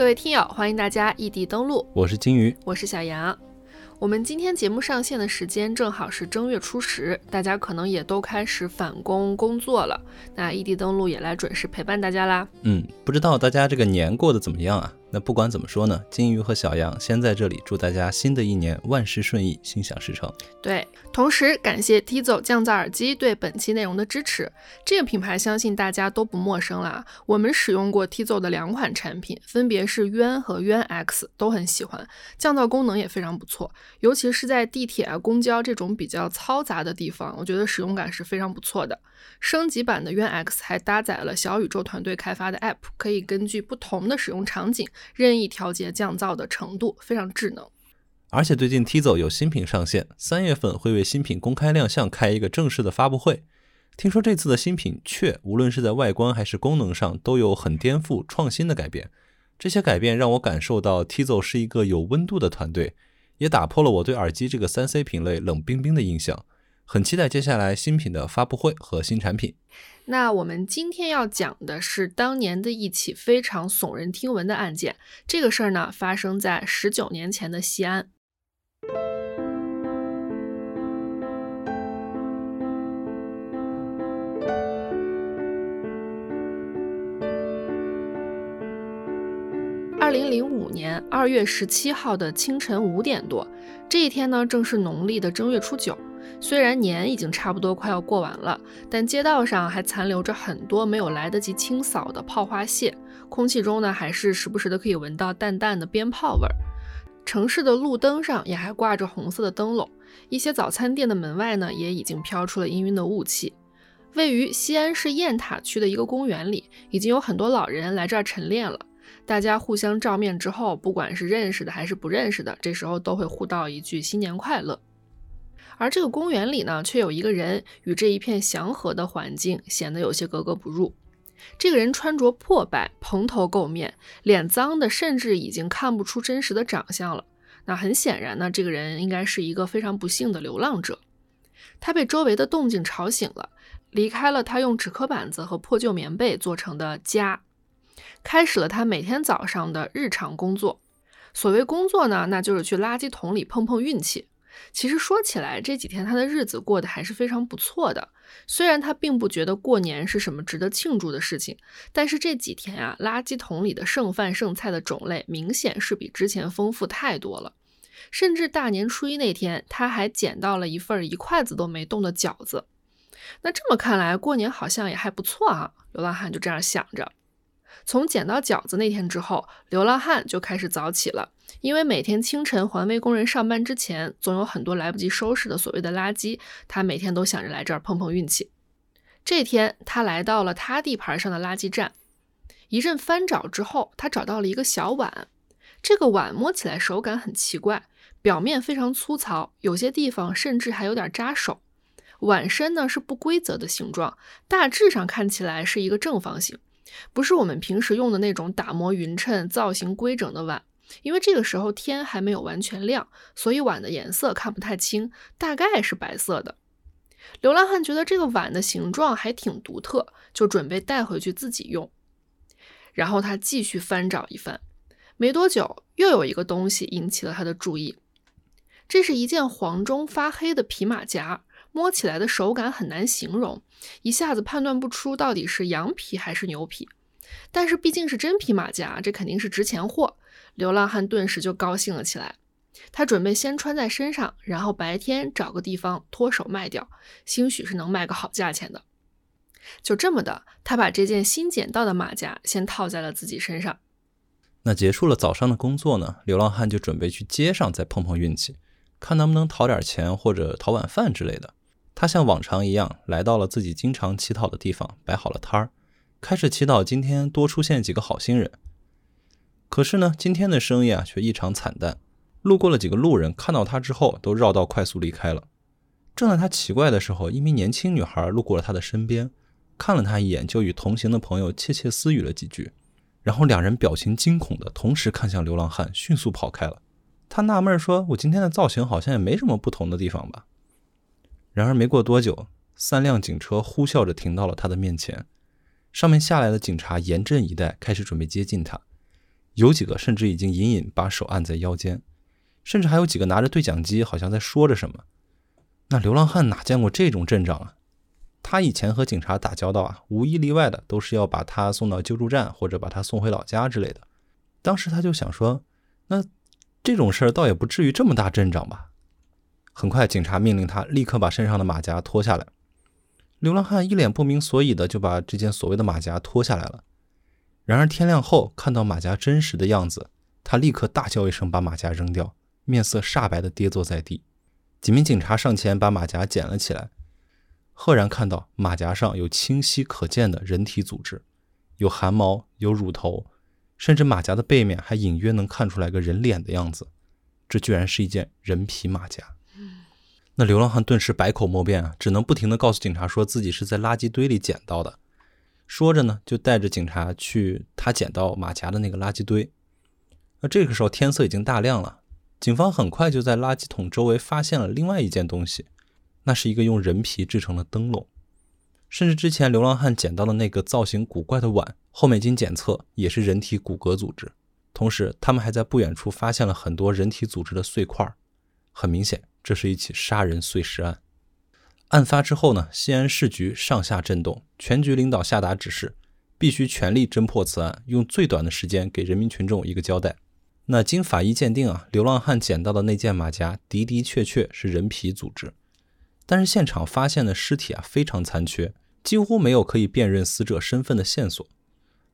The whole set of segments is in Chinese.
各位听友，欢迎大家异地登录，我是金鱼，我是小杨。我们今天节目上线的时间正好是正月初十，大家可能也都开始返工工作了，那异地登录也来准时陪伴大家啦。嗯，不知道大家这个年过得怎么样啊？那不管怎么说呢，金鱼和小杨先在这里祝大家新的一年万事顺意，心想事成。对，同时感谢 Tizo 降噪耳机对本期内容的支持。这个品牌相信大家都不陌生了，我们使用过 Tizo 的两款产品，分别是渊和渊 X，都很喜欢，降噪功能也非常不错。尤其是在地铁啊、公交这种比较嘈杂的地方，我觉得使用感是非常不错的。升级版的渊 X 还搭载了小宇宙团队开发的 App，可以根据不同的使用场景。任意调节降噪的程度，非常智能。而且最近 Tizo 有新品上线，三月份会为新品公开亮相开一个正式的发布会。听说这次的新品却无论是在外观还是功能上都有很颠覆创新的改变。这些改变让我感受到 Tizo 是一个有温度的团队，也打破了我对耳机这个三 C 品类冷冰冰的印象。很期待接下来新品的发布会和新产品。那我们今天要讲的是当年的一起非常耸人听闻的案件。这个事儿呢，发生在十九年前的西安。二零零五年二月十七号的清晨五点多，这一天呢，正是农历的正月初九。虽然年已经差不多快要过完了，但街道上还残留着很多没有来得及清扫的炮花屑，空气中呢还是时不时的可以闻到淡淡的鞭炮味儿。城市的路灯上也还挂着红色的灯笼，一些早餐店的门外呢也已经飘出了氤氲的雾气。位于西安市雁塔区的一个公园里，已经有很多老人来这儿晨练了。大家互相照面之后，不管是认识的还是不认识的，这时候都会互道一句新年快乐。而这个公园里呢，却有一个人与这一片祥和的环境显得有些格格不入。这个人穿着破败，蓬头垢面，脸脏的甚至已经看不出真实的长相了。那很显然呢，这个人应该是一个非常不幸的流浪者。他被周围的动静吵醒了，离开了他用纸壳板子和破旧棉被做成的家，开始了他每天早上的日常工作。所谓工作呢，那就是去垃圾桶里碰碰运气。其实说起来，这几天他的日子过得还是非常不错的。虽然他并不觉得过年是什么值得庆祝的事情，但是这几天啊，垃圾桶里的剩饭剩菜的种类明显是比之前丰富太多了。甚至大年初一那天，他还捡到了一份一筷子都没动的饺子。那这么看来，过年好像也还不错啊。流浪汉就这样想着。从捡到饺子那天之后，流浪汉就开始早起了。因为每天清晨环卫工人上班之前，总有很多来不及收拾的所谓的垃圾，他每天都想着来这儿碰碰运气。这天，他来到了他地盘上的垃圾站，一阵翻找之后，他找到了一个小碗。这个碗摸起来手感很奇怪，表面非常粗糙，有些地方甚至还有点扎手。碗身呢是不规则的形状，大致上看起来是一个正方形，不是我们平时用的那种打磨匀称、造型规整的碗。因为这个时候天还没有完全亮，所以碗的颜色看不太清，大概是白色的。流浪汉觉得这个碗的形状还挺独特，就准备带回去自己用。然后他继续翻找一番，没多久又有一个东西引起了他的注意。这是一件黄中发黑的皮马甲，摸起来的手感很难形容，一下子判断不出到底是羊皮还是牛皮。但是毕竟是真皮马甲，这肯定是值钱货。流浪汉顿时就高兴了起来，他准备先穿在身上，然后白天找个地方脱手卖掉，兴许是能卖个好价钱的。就这么的，他把这件新捡到的马甲先套在了自己身上。那结束了早上的工作呢？流浪汉就准备去街上再碰碰运气，看能不能讨点钱或者讨碗饭之类的。他像往常一样来到了自己经常乞讨的地方，摆好了摊儿，开始祈祷今天多出现几个好心人。可是呢，今天的生意啊却异常惨淡。路过了几个路人，看到他之后都绕道快速离开了。正在他奇怪的时候，一名年轻女孩路过了他的身边，看了他一眼，就与同行的朋友窃窃私语了几句，然后两人表情惊恐的同时看向流浪汉，迅速跑开了。他纳闷说：“我今天的造型好像也没什么不同的地方吧？”然而没过多久，三辆警车呼啸着停到了他的面前，上面下来的警察严阵以待，开始准备接近他。有几个甚至已经隐隐把手按在腰间，甚至还有几个拿着对讲机，好像在说着什么。那流浪汉哪见过这种阵仗啊？他以前和警察打交道啊，无一例外的都是要把他送到救助站，或者把他送回老家之类的。当时他就想说，那这种事儿倒也不至于这么大阵仗吧。很快，警察命令他立刻把身上的马甲脱下来。流浪汉一脸不明所以的就把这件所谓的马甲脱下来了。然而天亮后看到马甲真实的样子，他立刻大叫一声，把马甲扔掉，面色煞白的跌坐在地。几名警察上前把马甲捡了起来。赫然看到马甲上有清晰可见的人体组织，有汗毛，有乳头，甚至马甲的背面还隐约能看出来个人脸的样子。这居然是一件人皮马甲！那流浪汉顿时百口莫辩啊，只能不停地告诉警察说自己是在垃圾堆里捡到的。说着呢，就带着警察去他捡到马甲的那个垃圾堆。那这个时候天色已经大亮了，警方很快就在垃圾桶周围发现了另外一件东西。那是一个用人皮制成的灯笼，甚至之前流浪汉捡到的那个造型古怪的碗，后面经检测也是人体骨骼组织。同时，他们还在不远处发现了很多人体组织的碎块。很明显，这是一起杀人碎尸案。案发之后呢，西安市局上下震动，全局领导下达指示，必须全力侦破此案，用最短的时间给人民群众一个交代。那经法医鉴定啊，流浪汉捡到的那件马甲的的确确是人皮组织。但是现场发现的尸体啊非常残缺，几乎没有可以辨认死者身份的线索。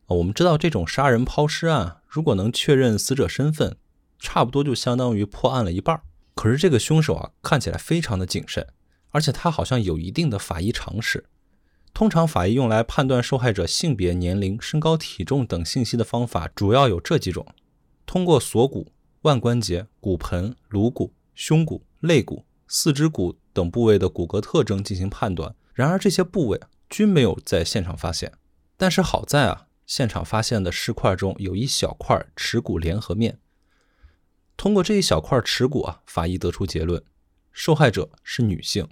啊，我们知道这种杀人抛尸案，如果能确认死者身份，差不多就相当于破案了一半。可是这个凶手啊看起来非常的谨慎，而且他好像有一定的法医常识。通常法医用来判断受害者性别、年龄、身高、体重等信息的方法主要有这几种：通过锁骨、腕关节、骨盆、颅骨、胸骨、肋骨、四肢骨。等部位的骨骼特征进行判断，然而这些部位均没有在现场发现。但是好在啊，现场发现的尸块中有一小块耻骨联合面。通过这一小块耻骨啊，法医得出结论：受害者是女性。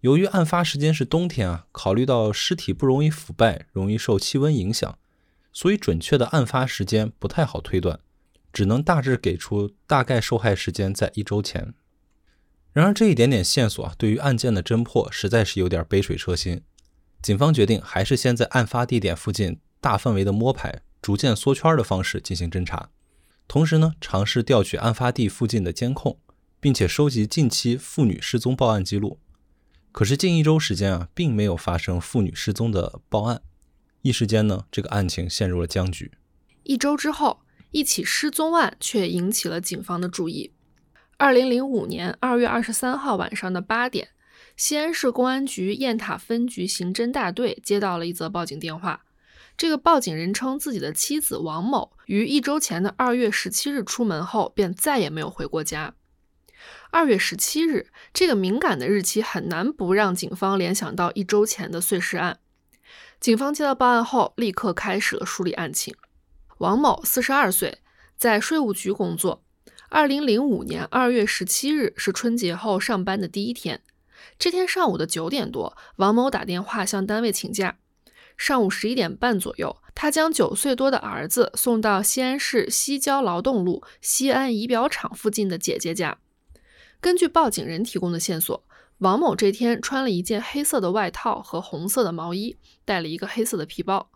由于案发时间是冬天啊，考虑到尸体不容易腐败，容易受气温影响，所以准确的案发时间不太好推断，只能大致给出大概受害时间在一周前。然而，这一点点线索啊，对于案件的侦破实在是有点杯水车薪。警方决定还是先在案发地点附近大范围的摸排，逐渐缩圈的方式进行侦查。同时呢，尝试调取案发地附近的监控，并且收集近期妇女失踪报案记录。可是近一周时间啊，并没有发生妇女失踪的报案。一时间呢，这个案情陷入了僵局。一周之后，一起失踪案却引起了警方的注意。二零零五年二月二十三号晚上的八点，西安市公安局雁塔分局刑侦大队接到了一则报警电话。这个报警人称，自己的妻子王某于一周前的二月十七日出门后，便再也没有回过家。二月十七日这个敏感的日期，很难不让警方联想到一周前的碎尸案。警方接到报案后，立刻开始了梳理案情。王某四十二岁，在税务局工作。二零零五年二月十七日是春节后上班的第一天。这天上午的九点多，王某打电话向单位请假。上午十一点半左右，他将九岁多的儿子送到西安市西郊劳动路西安仪表厂附近的姐姐家。根据报警人提供的线索，王某这天穿了一件黑色的外套和红色的毛衣，带了一个黑色的皮包。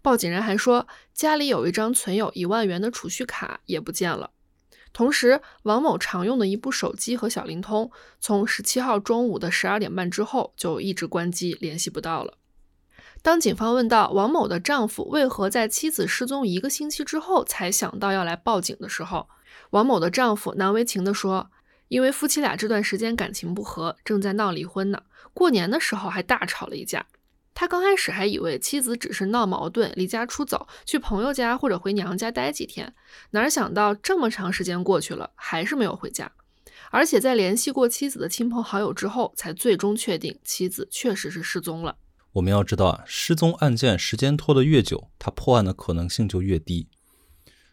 报警人还说，家里有一张存有一万元的储蓄卡也不见了。同时，王某常用的一部手机和小灵通，从十七号中午的十二点半之后就一直关机，联系不到了。当警方问到王某的丈夫为何在妻子失踪一个星期之后才想到要来报警的时候，王某的丈夫难为情地说：“因为夫妻俩这段时间感情不和，正在闹离婚呢，过年的时候还大吵了一架。”他刚开始还以为妻子只是闹矛盾，离家出走，去朋友家或者回娘家待几天，哪想到这么长时间过去了，还是没有回家，而且在联系过妻子的亲朋好友之后，才最终确定妻子确实是失踪了。我们要知道啊，失踪案件时间拖得越久，他破案的可能性就越低。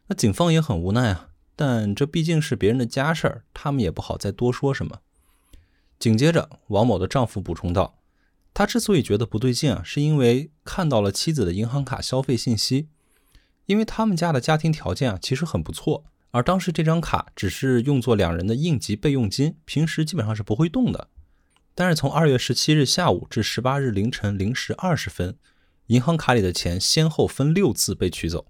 那警方也很无奈啊，但这毕竟是别人的家事儿，他们也不好再多说什么。紧接着，王某的丈夫补充道。他之所以觉得不对劲啊，是因为看到了妻子的银行卡消费信息。因为他们家的家庭条件啊其实很不错，而当时这张卡只是用作两人的应急备用金，平时基本上是不会动的。但是从二月十七日下午至十八日凌晨零时二十分，银行卡里的钱先后分六次被取走。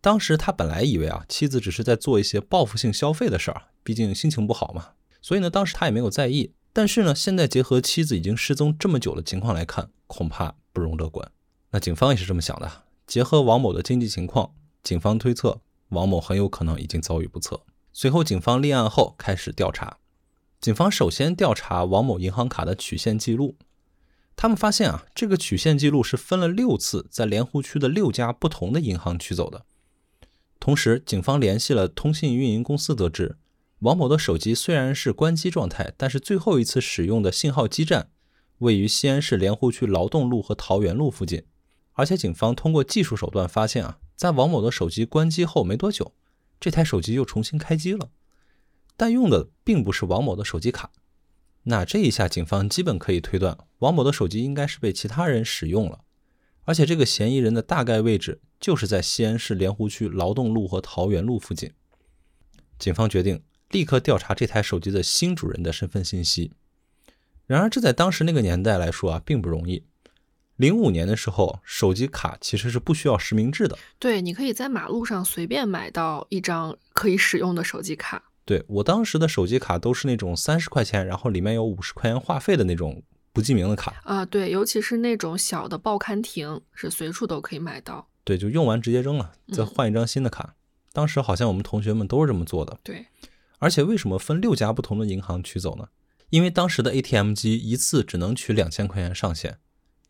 当时他本来以为啊妻子只是在做一些报复性消费的事儿，毕竟心情不好嘛，所以呢当时他也没有在意。但是呢现在结合妻子已经失踪这么久的情况来看，恐怕不容乐观。那警方也是这么想的。结合王某的经济情况，警方推测王某很有可能已经遭遇不测。随后，警方立案后开始调查。警方首先调查王某银行卡的取现记录，他们发现啊，这个取现记录是分了六次，在莲湖区的六家不同的银行取走的。同时，警方联系了通信运营公司，得知王某的手机虽然是关机状态，但是最后一次使用的信号基站位于西安市莲湖区劳动路和桃源路附近。而且警方通过技术手段发现啊，在王某的手机关机后没多久，这台手机又重新开机了，但用的并不是王某的手机卡。那这一下，警方基本可以推断，王某的手机应该是被其他人使用了。而且这个嫌疑人的大概位置就是在西安市莲湖区劳动路和桃园路附近。警方决定立刻调查这台手机的新主人的身份信息。然而，这在当时那个年代来说啊，并不容易。零五年的时候，手机卡其实是不需要实名制的。对，你可以在马路上随便买到一张可以使用的手机卡。对我当时的手机卡都是那种三十块钱，然后里面有五十块钱话费的那种不记名的卡。啊，对，尤其是那种小的报刊亭，是随处都可以买到。对，就用完直接扔了，再换一张新的卡。当时好像我们同学们都是这么做的。对，而且为什么分六家不同的银行取走呢？因为当时的 ATM 机一次只能取两千块钱上限。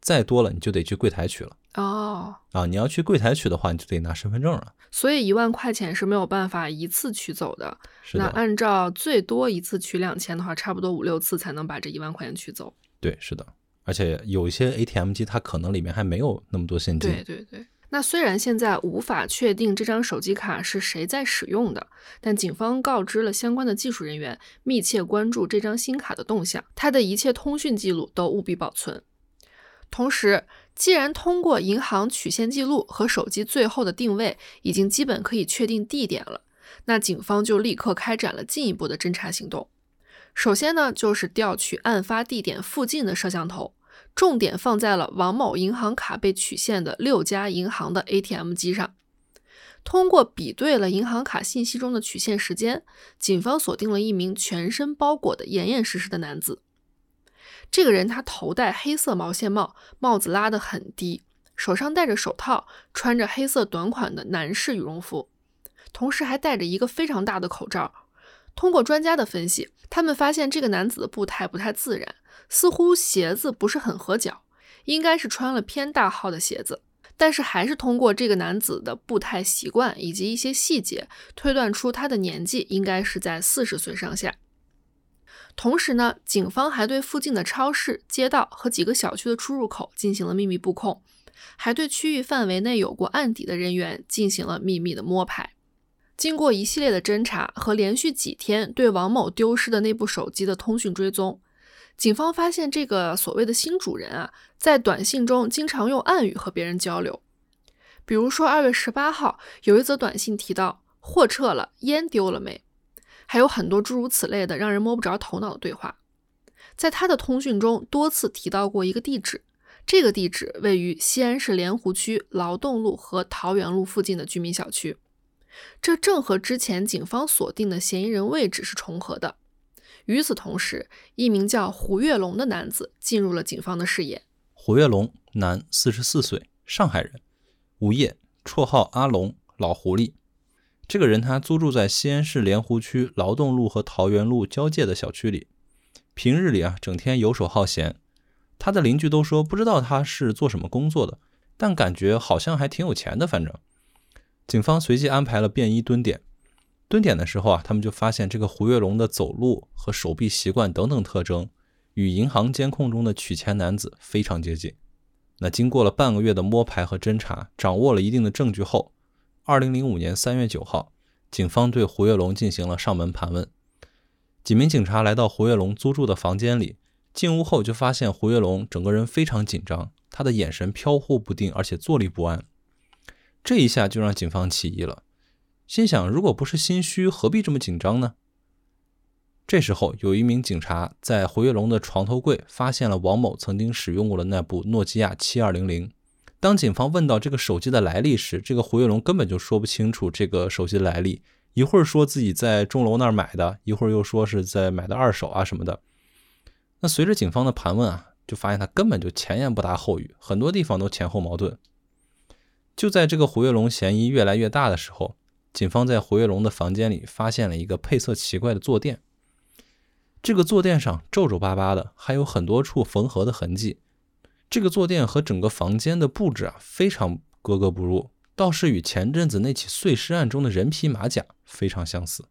再多了你就得去柜台取了哦啊！你要去柜台取的话，你就得拿身份证了。所以一万块钱是没有办法一次取走的。是的。那按照最多一次取两千的话，差不多五六次才能把这一万块钱取走。对，是的。而且有一些 ATM 机它可能里面还没有那么多现金。对对对。那虽然现在无法确定这张手机卡是谁在使用的，但警方告知了相关的技术人员，密切关注这张新卡的动向，它的一切通讯记录都务必保存。同时，既然通过银行取现记录和手机最后的定位已经基本可以确定地点了，那警方就立刻开展了进一步的侦查行动。首先呢，就是调取案发地点附近的摄像头，重点放在了王某银行卡被取现的六家银行的 ATM 机上。通过比对了银行卡信息中的取现时间，警方锁定了一名全身包裹的严严实实的男子。这个人他头戴黑色毛线帽，帽子拉得很低，手上戴着手套，穿着黑色短款的男士羽绒服，同时还戴着一个非常大的口罩。通过专家的分析，他们发现这个男子的步态不太自然，似乎鞋子不是很合脚，应该是穿了偏大号的鞋子。但是还是通过这个男子的步态习惯以及一些细节，推断出他的年纪应该是在四十岁上下。同时呢，警方还对附近的超市、街道和几个小区的出入口进行了秘密布控，还对区域范围内有过案底的人员进行了秘密的摸排。经过一系列的侦查和连续几天对王某丢失的那部手机的通讯追踪，警方发现这个所谓的新主人啊，在短信中经常用暗语和别人交流。比如说，二月十八号有一则短信提到：“货撤了，烟丢了没？”还有很多诸如此类的让人摸不着头脑的对话，在他的通讯中多次提到过一个地址，这个地址位于西安市莲湖区劳动路和桃源路附近的居民小区，这正和之前警方锁定的嫌疑人位置是重合的。与此同时，一名叫胡跃龙的男子进入了警方的视野。胡跃龙，男，四十四岁，上海人，无业，绰号阿龙，老狐狸。这个人他租住在西安市莲湖区劳动路和桃园路交界的小区里，平日里啊整天游手好闲。他的邻居都说不知道他是做什么工作的，但感觉好像还挺有钱的。反正，警方随即安排了便衣蹲点。蹲点的时候啊，他们就发现这个胡跃龙的走路和手臂习惯等等特征，与银行监控中的取钱男子非常接近。那经过了半个月的摸排和侦查，掌握了一定的证据后。二零零五年三月九号，警方对胡跃龙进行了上门盘问。几名警察来到胡跃龙租住的房间里，进屋后就发现胡跃龙整个人非常紧张，他的眼神飘忽不定，而且坐立不安。这一下就让警方起疑了，心想：如果不是心虚，何必这么紧张呢？这时候，有一名警察在胡跃龙的床头柜发现了王某曾经使用过的那部诺基亚七二零零。当警方问到这个手机的来历时，这个胡跃龙根本就说不清楚这个手机的来历，一会儿说自己在钟楼那儿买的，一会儿又说是在买的二手啊什么的。那随着警方的盘问啊，就发现他根本就前言不搭后语，很多地方都前后矛盾。就在这个胡跃龙嫌疑越来越大的时候，警方在胡跃龙的房间里发现了一个配色奇怪的坐垫。这个坐垫上皱皱巴巴的，还有很多处缝合的痕迹。这个坐垫和整个房间的布置啊，非常格格不入，倒是与前阵子那起碎尸案中的人皮马甲非常相似。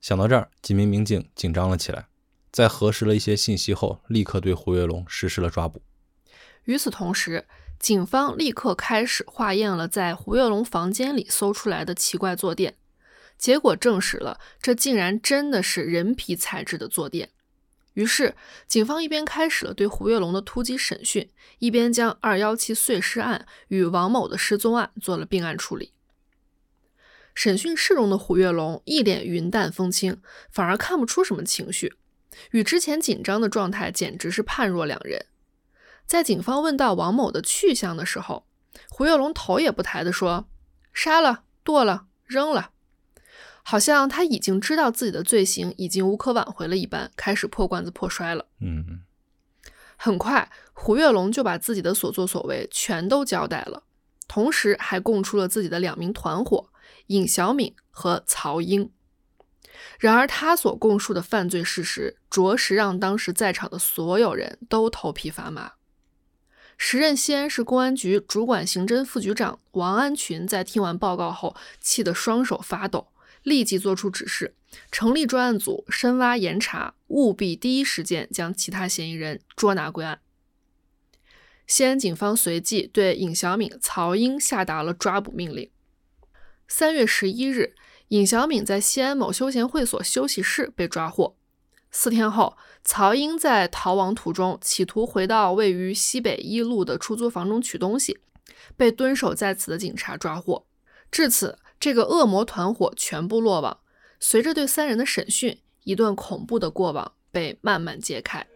想到这儿，几名民警紧张了起来。在核实了一些信息后，立刻对胡跃龙实施了抓捕。与此同时，警方立刻开始化验了在胡跃龙房间里搜出来的奇怪坐垫，结果证实了这竟然真的是人皮材质的坐垫。于是，警方一边开始了对胡跃龙的突击审讯，一边将二幺七碎尸案与王某的失踪案做了并案处理。审讯室中的胡跃龙一脸云淡风轻，反而看不出什么情绪。与之前紧张的状态简直是判若两人。在警方问到王某的去向的时候，胡跃龙头也不抬地说：“杀了，剁了，扔了。”好像他已经知道自己的罪行已经无可挽回了一般，开始破罐子破摔了。嗯，很快，胡跃龙就把自己的所作所为全都交代了，同时还供出了自己的两名团伙尹小敏和曹英。然而，他所供述的犯罪事实，着实让当时在场的所有人都头皮发麻。时任西安市公安局主管刑侦副局长王安群在听完报告后，气得双手发抖，立即作出指示，成立专案组，深挖严查，务必第一时间将其他嫌疑人捉拿归案。西安警方随即对尹小敏、曹英下达了抓捕命令。三月十一日。尹小敏在西安某休闲会所休息室被抓获。四天后，曹英在逃亡途中企图回到位于西北一路的出租房中取东西，被蹲守在此的警察抓获。至此，这个恶魔团伙全部落网。随着对三人的审讯，一段恐怖的过往被慢慢揭开。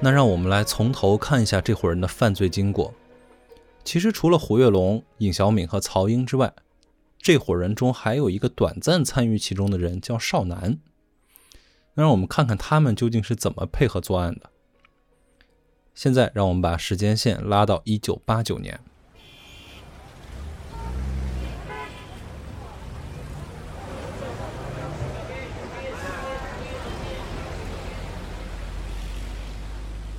那让我们来从头看一下这伙人的犯罪经过。其实除了胡月龙、尹小敏和曹英之外，这伙人中还有一个短暂参与其中的人，叫少南。那让我们看看他们究竟是怎么配合作案的。现在让我们把时间线拉到一九八九年。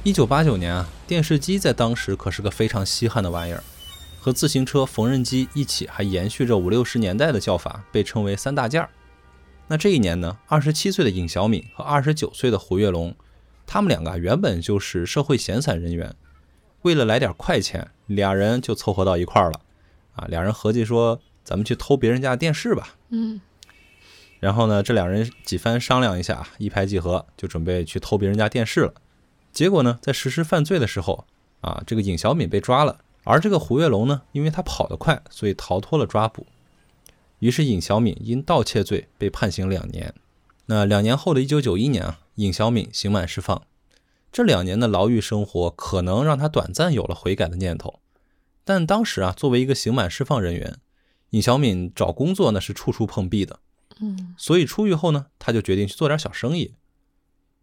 一九八九年啊，电视机在当时可是个非常稀罕的玩意儿，和自行车、缝纫机一起，还延续着五六十年代的叫法，被称为三大件儿。那这一年呢，二十七岁的尹小敏和二十九岁的胡跃龙，他们两个原本就是社会闲散人员，为了来点快钱，俩人就凑合到一块儿了。啊，俩人合计说，咱们去偷别人家的电视吧。嗯。然后呢，这两人几番商量一下，一拍即合，就准备去偷别人家电视了。结果呢，在实施犯罪的时候，啊，这个尹小敏被抓了，而这个胡跃龙呢，因为他跑得快，所以逃脱了抓捕。于是尹小敏因盗窃罪被判刑两年。那两年后的一九九一年啊，尹小敏刑满释放。这两年的牢狱生活可能让他短暂有了悔改的念头，但当时啊，作为一个刑满释放人员，尹小敏找工作那是处处碰壁的。嗯，所以出狱后呢，他就决定去做点小生意。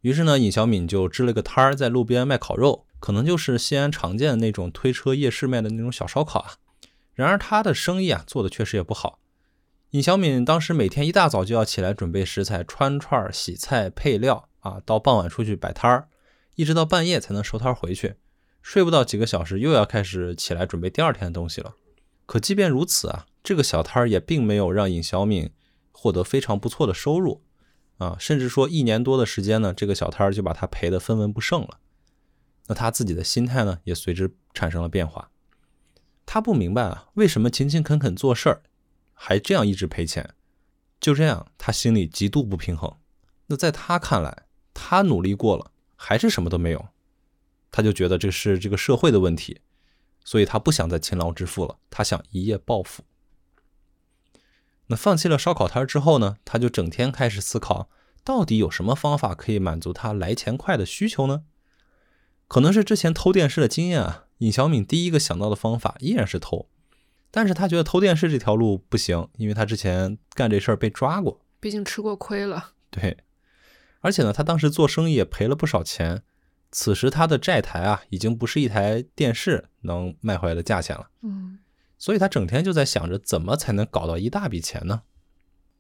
于是呢，尹小敏就支了个摊儿，在路边卖烤肉，可能就是西安常见的那种推车夜市卖的那种小烧烤啊。然而他的生意啊，做的确实也不好。尹小敏当时每天一大早就要起来准备食材、穿串、洗菜、配料啊，到傍晚出去摆摊儿，一直到半夜才能收摊回去，睡不到几个小时，又要开始起来准备第二天的东西了。可即便如此啊，这个小摊儿也并没有让尹小敏获得非常不错的收入。啊，甚至说一年多的时间呢，这个小摊儿就把他赔得分文不剩了。那他自己的心态呢，也随之产生了变化。他不明白啊，为什么勤勤恳恳做事儿，还这样一直赔钱？就这样，他心里极度不平衡。那在他看来，他努力过了，还是什么都没有，他就觉得这是这个社会的问题，所以他不想再勤劳致富了，他想一夜暴富。那放弃了烧烤摊之后呢，他就整天开始思考，到底有什么方法可以满足他来钱快的需求呢？可能是之前偷电视的经验啊，尹小敏第一个想到的方法依然是偷。但是他觉得偷电视这条路不行，因为他之前干这事儿被抓过，毕竟吃过亏了。对，而且呢，他当时做生意也赔了不少钱。此时他的债台啊，已经不是一台电视能卖回来的价钱了。嗯，所以他整天就在想着怎么才能搞到一大笔钱呢？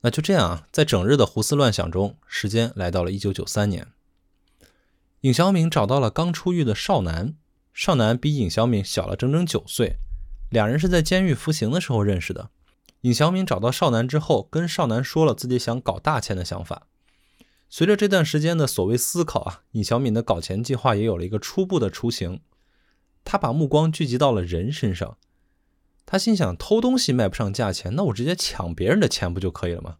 那就这样啊，在整日的胡思乱想中，时间来到了一九九三年。尹小敏找到了刚出狱的少南，少南比尹小敏小了整整九岁。两人是在监狱服刑的时候认识的。尹小敏找到少南之后，跟少南说了自己想搞大钱的想法。随着这段时间的所谓思考啊，尹小敏的搞钱计划也有了一个初步的雏形。他把目光聚集到了人身上。他心想，偷东西卖不上价钱，那我直接抢别人的钱不就可以了吗？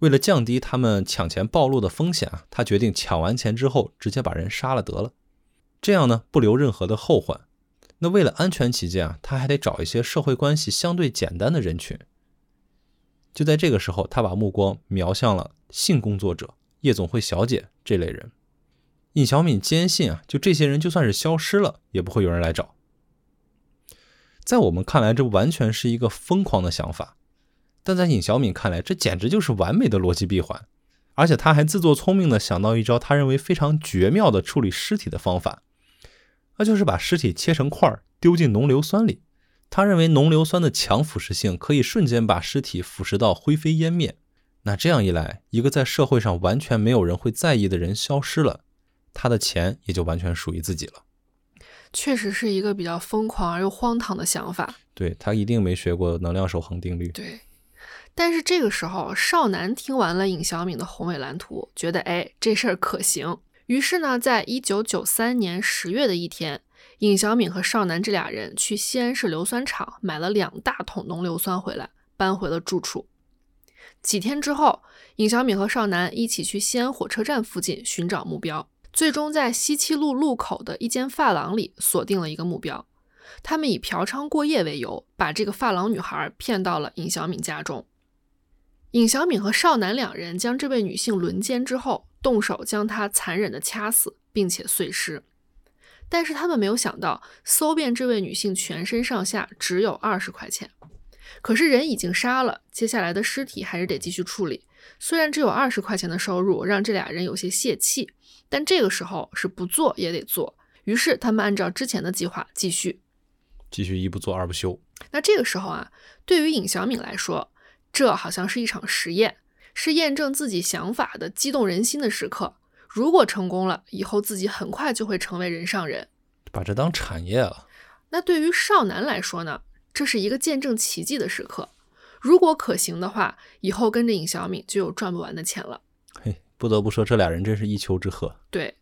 为了降低他们抢钱暴露的风险啊，他决定抢完钱之后直接把人杀了得了，这样呢不留任何的后患。那为了安全起见啊，他还得找一些社会关系相对简单的人群。就在这个时候，他把目光瞄向了性工作者、夜总会小姐这类人。尹小敏坚信啊，就这些人就算是消失了，也不会有人来找。在我们看来，这完全是一个疯狂的想法，但在尹小敏看来，这简直就是完美的逻辑闭环。而且他还自作聪明的想到一招他认为非常绝妙的处理尸体的方法。那就是把尸体切成块儿，丢进浓硫酸里。他认为浓硫酸的强腐蚀性可以瞬间把尸体腐蚀到灰飞烟灭。那这样一来，一个在社会上完全没有人会在意的人消失了，他的钱也就完全属于自己了。确实是一个比较疯狂而又荒唐的想法。对他一定没学过能量守恒定律。对，但是这个时候，少南听完了尹小敏的宏伟蓝图，觉得哎，这事儿可行。于是呢，在一九九三年十月的一天，尹小敏和少南这俩人去西安市硫酸厂买了两大桶浓硫酸回来，搬回了住处。几天之后，尹小敏和少南一起去西安火车站附近寻找目标，最终在西七路路口的一间发廊里锁定了一个目标。他们以嫖娼过夜为由，把这个发廊女孩骗到了尹小敏家中。尹小敏和少男两人将这位女性轮奸之后。动手将她残忍地掐死，并且碎尸，但是他们没有想到，搜遍这位女性全身上下只有二十块钱。可是人已经杀了，接下来的尸体还是得继续处理。虽然只有二十块钱的收入让这俩人有些泄气，但这个时候是不做也得做。于是他们按照之前的计划继续，继续一不做二不休。那这个时候啊，对于尹小敏来说，这好像是一场实验。是验证自己想法的激动人心的时刻。如果成功了，以后自己很快就会成为人上人，把这当产业了。那对于少男来说呢？这是一个见证奇迹的时刻。如果可行的话，以后跟着尹小敏就有赚不完的钱了。嘿，不得不说，这俩人真是一丘之貉。对，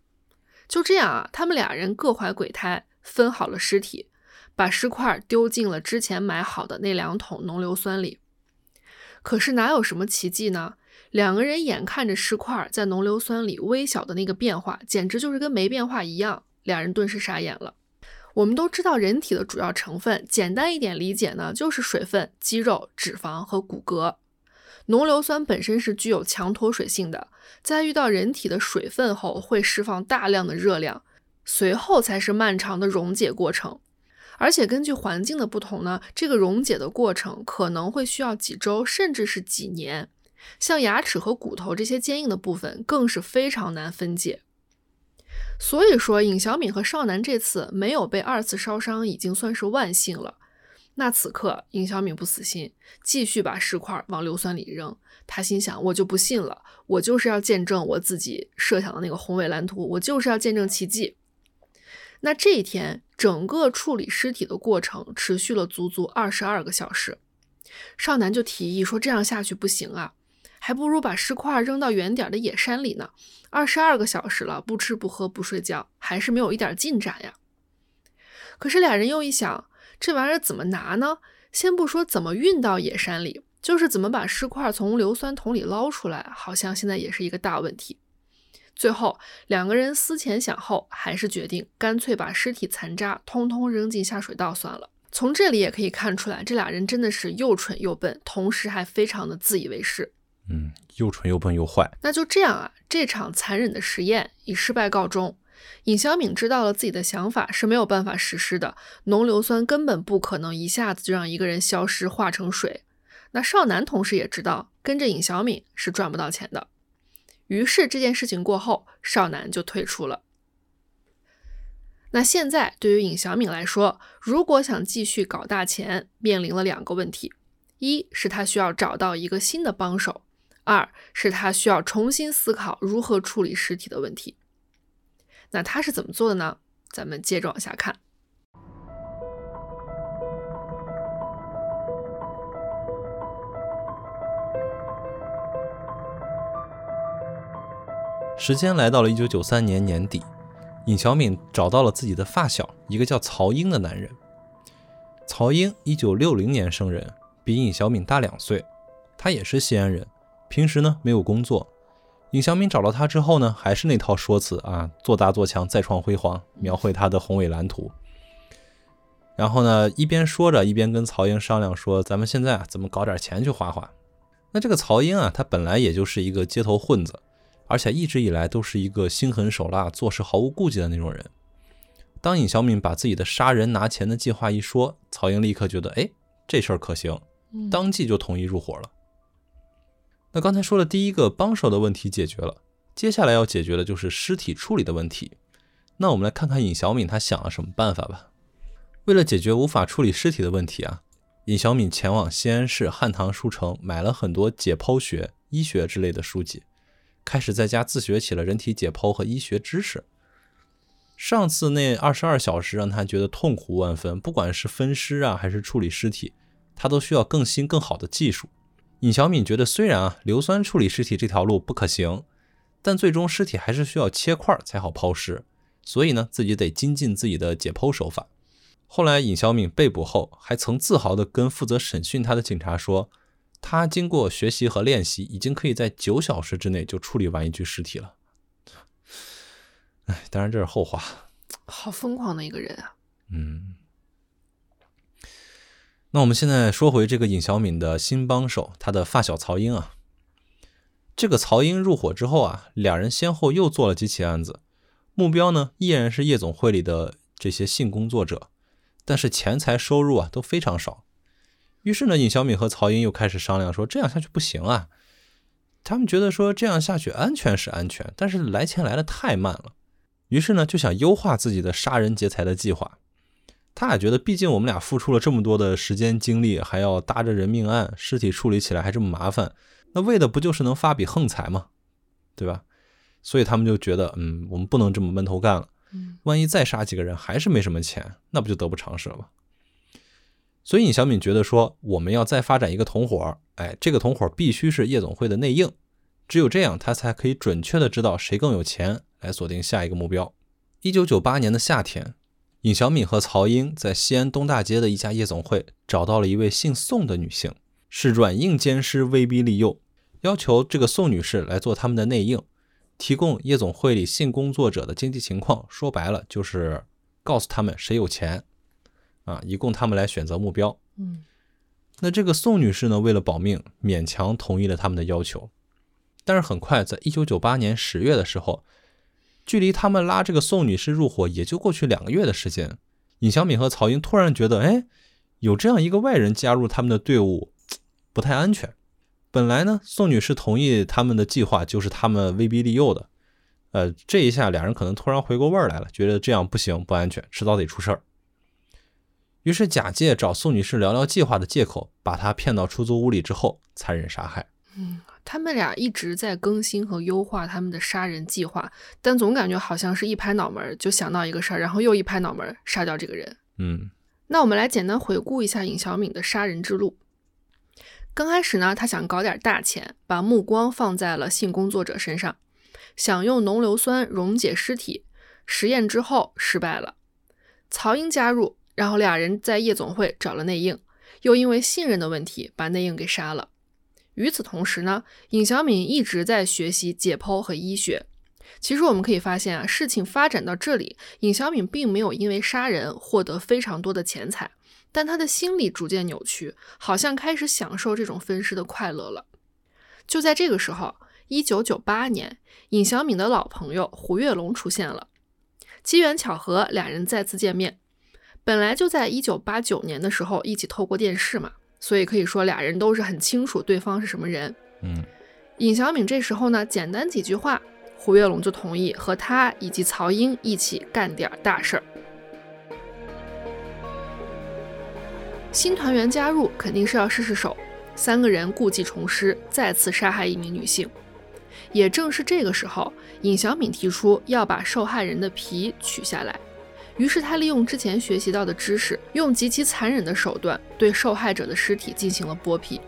就这样啊，他们俩人各怀鬼胎，分好了尸体，把尸块丢进了之前买好的那两桶浓硫酸里。可是哪有什么奇迹呢？两个人眼看着尸块在浓硫酸里微小的那个变化，简直就是跟没变化一样。两人顿时傻眼了。我们都知道人体的主要成分，简单一点理解呢，就是水分、肌肉、脂肪和骨骼。浓硫酸本身是具有强脱水性的，在遇到人体的水分后，会释放大量的热量，随后才是漫长的溶解过程。而且根据环境的不同呢，这个溶解的过程可能会需要几周，甚至是几年。像牙齿和骨头这些坚硬的部分，更是非常难分解。所以说，尹小敏和少南这次没有被二次烧伤，已经算是万幸了。那此刻，尹小敏不死心，继续把尸块往硫酸里扔。他心想：我就不信了，我就是要见证我自己设想的那个宏伟蓝图，我就是要见证奇迹。那这一天，整个处理尸体的过程持续了足足二十二个小时。少南就提议说：“这样下去不行啊，还不如把尸块扔到远点的野山里呢。二十二个小时了，不吃不喝不睡觉，还是没有一点进展呀。”可是俩人又一想，这玩意儿怎么拿呢？先不说怎么运到野山里，就是怎么把尸块从硫酸桶里捞出来，好像现在也是一个大问题。最后，两个人思前想后，还是决定干脆把尸体残渣通通扔进下水道算了。从这里也可以看出来，这俩人真的是又蠢又笨，同时还非常的自以为是。嗯，又蠢又笨又坏。那就这样啊，这场残忍的实验以失败告终。尹小敏知道了自己的想法是没有办法实施的，浓硫酸根本不可能一下子就让一个人消失化成水。那少南同事也知道，跟着尹小敏是赚不到钱的。于是这件事情过后，少南就退出了。那现在对于尹小敏来说，如果想继续搞大钱，面临了两个问题：一是他需要找到一个新的帮手；二是他需要重新思考如何处理尸体的问题。那他是怎么做的呢？咱们接着往下看。时间来到了一九九三年年底，尹小敏找到了自己的发小，一个叫曹英的男人。曹英一九六零年生人，比尹小敏大两岁，他也是西安人，平时呢没有工作。尹小敏找到他之后呢，还是那套说辞啊，做大做强，再创辉煌，描绘他的宏伟蓝图。然后呢，一边说着，一边跟曹英商量说：“咱们现在啊，怎么搞点钱去花花？”那这个曹英啊，他本来也就是一个街头混子。而且一直以来都是一个心狠手辣、做事毫无顾忌的那种人。当尹小敏把自己的杀人拿钱的计划一说，曹英立刻觉得，哎，这事儿可行，当即就同意入伙了。那刚才说的第一个帮手的问题解决了，接下来要解决的就是尸体处理的问题。那我们来看看尹小敏她想了什么办法吧。为了解决无法处理尸体的问题啊，尹小敏前往西安市汉唐书城买了很多解剖学、医学之类的书籍。开始在家自学起了人体解剖和医学知识。上次那二十二小时让他觉得痛苦万分，不管是分尸啊，还是处理尸体，他都需要更新更好的技术。尹小敏觉得，虽然啊硫酸处理尸体这条路不可行，但最终尸体还是需要切块才好抛尸，所以呢自己得精进自己的解剖手法。后来尹小敏被捕后，还曾自豪地跟负责审讯他的警察说。他经过学习和练习，已经可以在九小时之内就处理完一具尸体了。哎，当然这是后话。好疯狂的一个人啊！嗯。那我们现在说回这个尹小敏的新帮手，他的发小曹英啊。这个曹英入伙之后啊，两人先后又做了几起案子，目标呢依然是夜总会里的这些性工作者，但是钱财收入啊都非常少。于是呢，尹小敏和曹英又开始商量说：“这样下去不行啊！”他们觉得说这样下去安全是安全，但是来钱来的太慢了。于是呢，就想优化自己的杀人劫财的计划。他俩觉得，毕竟我们俩付出了这么多的时间精力，还要搭着人命案，尸体处理起来还这么麻烦，那为的不就是能发笔横财吗？对吧？所以他们就觉得，嗯，我们不能这么闷头干了。万一再杀几个人还是没什么钱，那不就得不偿失了吗？所以尹小敏觉得说，我们要再发展一个同伙，哎，这个同伙必须是夜总会的内应，只有这样，他才可以准确的知道谁更有钱，来锁定下一个目标。一九九八年的夏天，尹小敏和曹英在西安东大街的一家夜总会找到了一位姓宋的女性，是软硬兼施，威逼利诱，要求这个宋女士来做他们的内应，提供夜总会里性工作者的经济情况，说白了就是告诉他们谁有钱。啊，以供他们来选择目标。嗯，那这个宋女士呢，为了保命，勉强同意了他们的要求。但是很快，在一九九八年十月的时候，距离他们拉这个宋女士入伙也就过去两个月的时间。尹小敏和曹英突然觉得，哎，有这样一个外人加入他们的队伍，不太安全。本来呢，宋女士同意他们的计划，就是他们威逼利诱的。呃，这一下俩人可能突然回过味儿来了，觉得这样不行，不安全，迟早得出事儿。于是假借找宋女士聊聊计划的借口，把她骗到出租屋里之后，残忍杀害。嗯，他们俩一直在更新和优化他们的杀人计划，但总感觉好像是一拍脑门就想到一个事儿，然后又一拍脑门杀掉这个人。嗯，那我们来简单回顾一下尹小敏的杀人之路。刚开始呢，他想搞点大钱，把目光放在了性工作者身上，想用浓硫酸溶解尸体。实验之后失败了，曹英加入。然后俩人在夜总会找了内应，又因为信任的问题把内应给杀了。与此同时呢，尹小敏一直在学习解剖和医学。其实我们可以发现啊，事情发展到这里，尹小敏并没有因为杀人获得非常多的钱财，但她的心理逐渐扭曲，好像开始享受这种分尸的快乐了。就在这个时候，一九九八年，尹小敏的老朋友胡月龙出现了，机缘巧合，两人再次见面。本来就在一九八九年的时候一起透过电视嘛。所以可以说，俩人都是很清楚对方是什么人。嗯，尹小敏这时候呢，简单几句话，胡月龙就同意和他以及曹英一起干点大事儿。新团员加入，肯定是要试试手。三个人故技重施，再次杀害一名女性。也正是这个时候，尹小敏提出要把受害人的皮取下来。于是他利用之前学习到的知识，用极其残忍的手段对受害者的尸体进行了剥皮。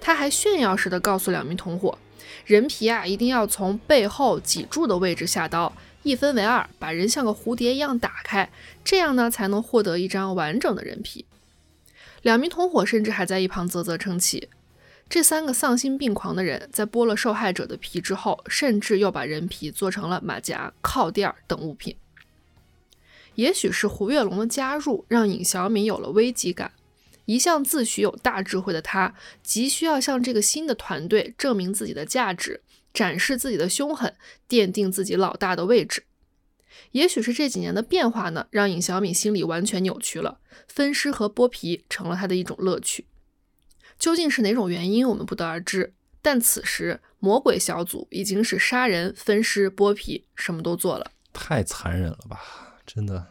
他还炫耀似的告诉两名同伙，人皮啊一定要从背后脊柱的位置下刀，一分为二，把人像个蝴蝶一样打开，这样呢才能获得一张完整的人皮。两名同伙甚至还在一旁啧啧称奇。这三个丧心病狂的人在剥了受害者的皮之后，甚至又把人皮做成了马甲、靠垫等物品。也许是胡月龙的加入，让尹小敏有了危机感。一向自诩有大智慧的他，急需要向这个新的团队证明自己的价值，展示自己的凶狠，奠定自己老大的位置。也许是这几年的变化呢，让尹小敏心里完全扭曲了，分尸和剥皮成了他的一种乐趣。究竟是哪种原因，我们不得而知。但此时，魔鬼小组已经是杀人、分尸、剥皮，什么都做了。太残忍了吧！真的，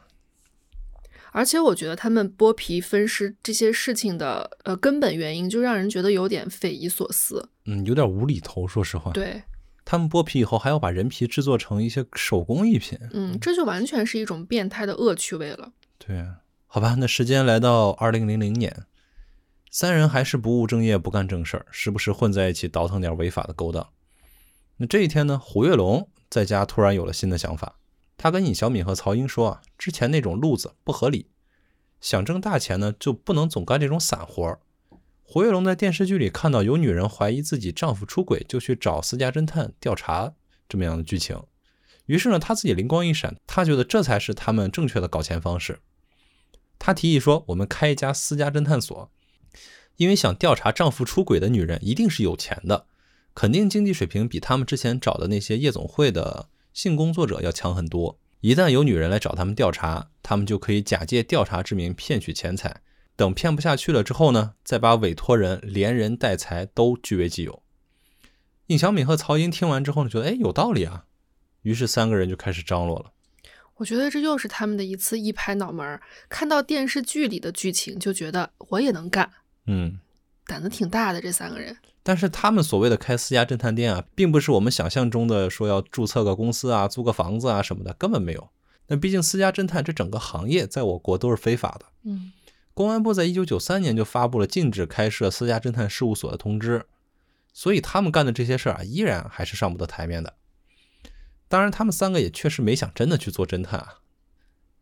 而且我觉得他们剥皮分尸这些事情的呃根本原因，就让人觉得有点匪夷所思。嗯，有点无厘头，说实话。对，他们剥皮以后还要把人皮制作成一些手工艺品。嗯，这就完全是一种变态的恶趣味了。对，好吧，那时间来到二零零零年，三人还是不务正业，不干正事儿，时不时混在一起倒腾点违法的勾当。那这一天呢，胡月龙在家突然有了新的想法。他跟尹小敏和曹英说啊，之前那种路子不合理，想挣大钱呢，就不能总干这种散活儿。胡月龙在电视剧里看到有女人怀疑自己丈夫出轨，就去找私家侦探调查这么样的剧情。于是呢，他自己灵光一闪，他觉得这才是他们正确的搞钱方式。他提议说，我们开一家私家侦探所，因为想调查丈夫出轨的女人一定是有钱的，肯定经济水平比他们之前找的那些夜总会的。性工作者要强很多，一旦有女人来找他们调查，他们就可以假借调查之名骗取钱财。等骗不下去了之后呢，再把委托人连人带财都据为己有。尹小敏和曹英听完之后呢，觉得哎有道理啊，于是三个人就开始张罗了。我觉得这又是他们的一次一拍脑门，看到电视剧里的剧情就觉得我也能干，嗯，胆子挺大的这三个人。但是他们所谓的开私家侦探店啊，并不是我们想象中的说要注册个公司啊、租个房子啊什么的，根本没有。那毕竟私家侦探这整个行业在我国都是非法的。嗯，公安部在一九九三年就发布了禁止开设私家侦探事务所的通知，所以他们干的这些事儿啊，依然还是上不得台面的。当然，他们三个也确实没想真的去做侦探啊。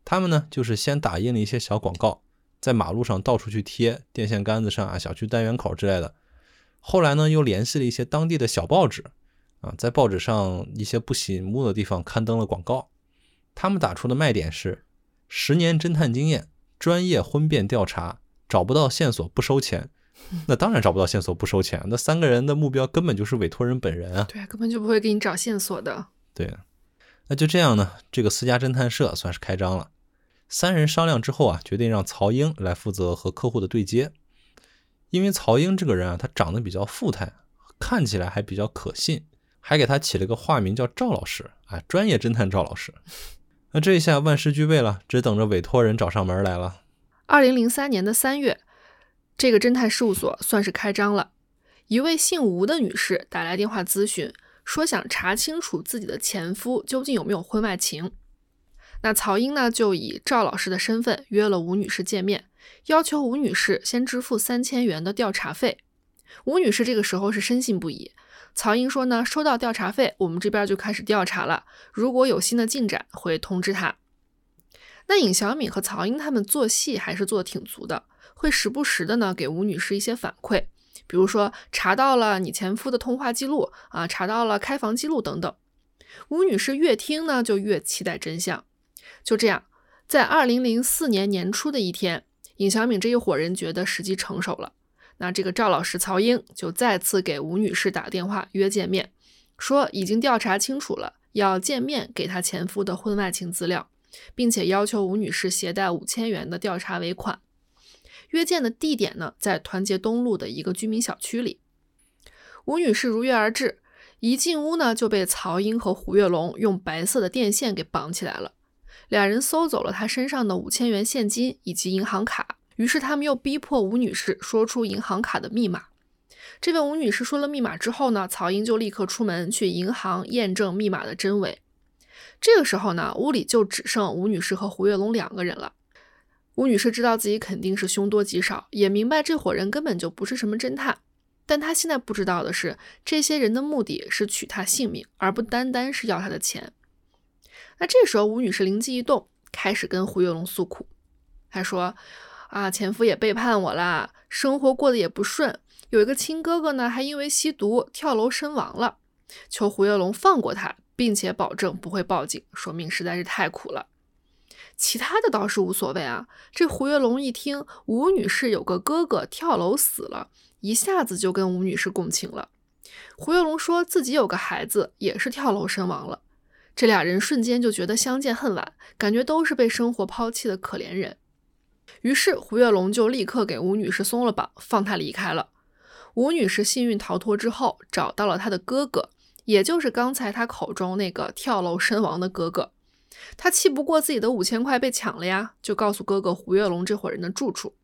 他们呢，就是先打印了一些小广告，在马路上到处去贴，电线杆子上啊、小区单元口之类的。后来呢，又联系了一些当地的小报纸，啊，在报纸上一些不醒目的地方刊登了广告。他们打出的卖点是：十年侦探经验，专业婚变调查，找不到线索不收钱。那当然找不到线索不收钱。那三个人的目标根本就是委托人本人啊。对，根本就不会给你找线索的。对，那就这样呢，这个私家侦探社算是开张了。三人商量之后啊，决定让曹英来负责和客户的对接。因为曹英这个人啊，他长得比较富态，看起来还比较可信，还给他起了个化名叫赵老师，啊，专业侦探赵老师。那这一下万事俱备了，只等着委托人找上门来了。二零零三年的三月，这个侦探事务所算是开张了。一位姓吴的女士打来电话咨询，说想查清楚自己的前夫究竟有没有婚外情。那曹英呢，就以赵老师的身份约了吴女士见面。要求吴女士先支付三千元的调查费。吴女士这个时候是深信不疑。曹英说呢，收到调查费，我们这边就开始调查了。如果有新的进展，会通知他。那尹小敏和曹英他们做戏还是做的挺足的，会时不时的呢给吴女士一些反馈，比如说查到了你前夫的通话记录啊，查到了开房记录等等。吴女士越听呢，就越期待真相。就这样，在二零零四年年初的一天，尹小敏这一伙人觉得时机成熟了。那这个赵老师曹英就再次给吴女士打电话约见面，说已经调查清楚了，要见面给她前夫的婚外情资料，并且要求吴女士携带五千元的调查尾款。约见的地点呢，在团结东路的一个居民小区里。吴女士如约而至。一进屋呢，就被曹英和胡月龙用白色的电线给绑起来了。两人搜走了他身上的五千元现金以及银行卡，于是他们又逼迫吴女士说出银行卡的密码。这位吴女士说了密码之后呢，曹英就立刻出门去银行验证密码的真伪。这个时候呢，屋里就只剩吴女士和胡月龙两个人了。吴女士知道自己肯定是凶多吉少，也明白这伙人根本就不是什么侦探。但她现在不知道的是，这些人的目的是取他性命，而不单单是要他的钱。那这时候，吴女士灵机一动，开始跟胡月龙诉苦。她说：“啊，前夫也背叛我啦，生活过得也不顺，有一个亲哥哥呢，还因为吸毒跳楼身亡了。求胡月龙放过他，并且保证不会报警，说命实在是太苦了。其他的倒是无所谓啊。这胡月龙一听吴女士有个哥哥跳楼死了。”一下子就跟吴女士共情了。胡月龙说自己有个孩子也是跳楼身亡了，这俩人瞬间就觉得相见恨晚，感觉都是被生活抛弃的可怜人。于是胡月龙就立刻给吴女士松了绑，放她离开了。吴女士幸运逃脱之后，找到了她的哥哥，也就是刚才她口中那个跳楼身亡的哥哥。她气不过自己的五千块被抢了呀，就告诉哥哥胡月龙这伙人的住处。